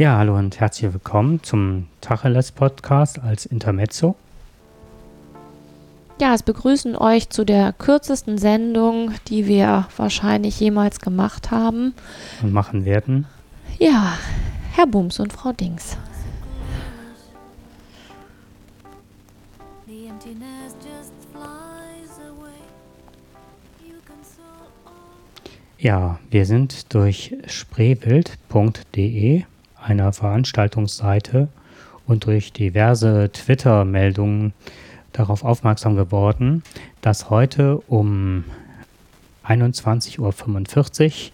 Ja, hallo und herzlich willkommen zum Tacheles Podcast als Intermezzo. Ja, es begrüßen euch zu der kürzesten Sendung, die wir wahrscheinlich jemals gemacht haben. Und machen werden. Ja, Herr Bums und Frau Dings. Ja, wir sind durch spreewild.de einer Veranstaltungsseite und durch diverse Twitter-Meldungen darauf aufmerksam geworden, dass heute um 21.45 Uhr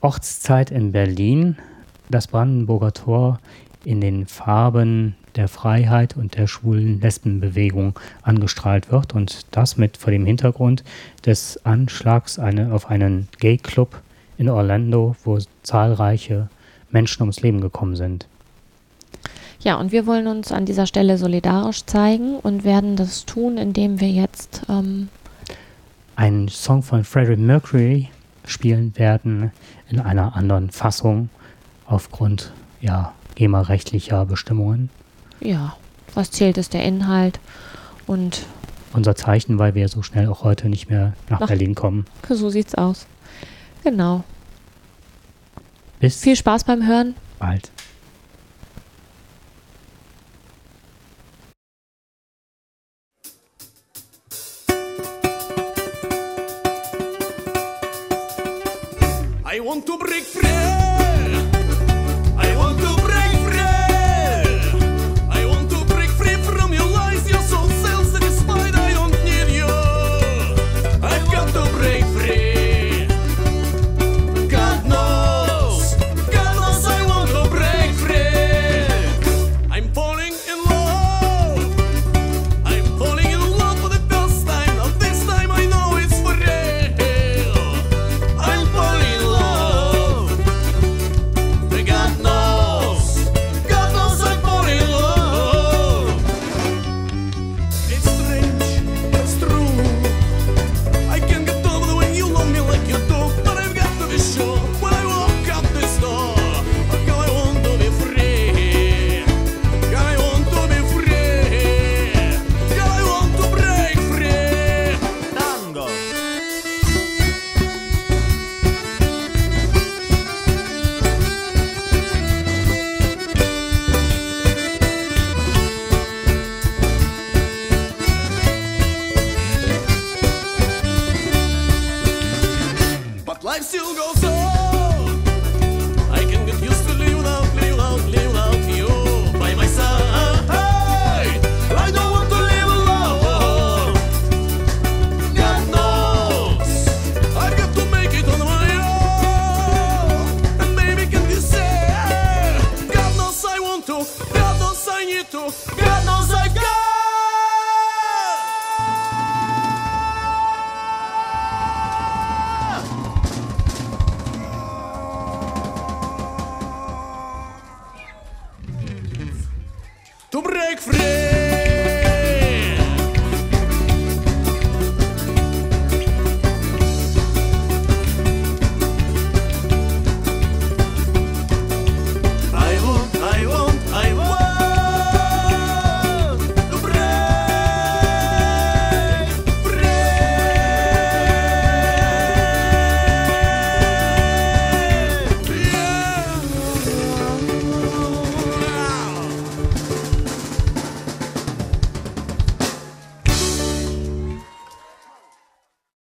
Ortszeit in Berlin das Brandenburger Tor in den Farben der Freiheit und der schwulen Lesbenbewegung angestrahlt wird und das mit vor dem Hintergrund des Anschlags eine, auf einen Gay-Club in Orlando, wo zahlreiche Menschen ums Leben gekommen sind. Ja, und wir wollen uns an dieser Stelle solidarisch zeigen und werden das tun, indem wir jetzt ähm einen Song von Freddie Mercury spielen werden in einer anderen Fassung aufgrund ja, GEMA-rechtlicher Bestimmungen. Ja, was zählt ist der Inhalt und unser Zeichen, weil wir so schnell auch heute nicht mehr nach Ach, Berlin kommen. So sieht's aus. Genau. Bis Viel Spaß beim Hören. Bald. I want to break free. Toen breek vreemd.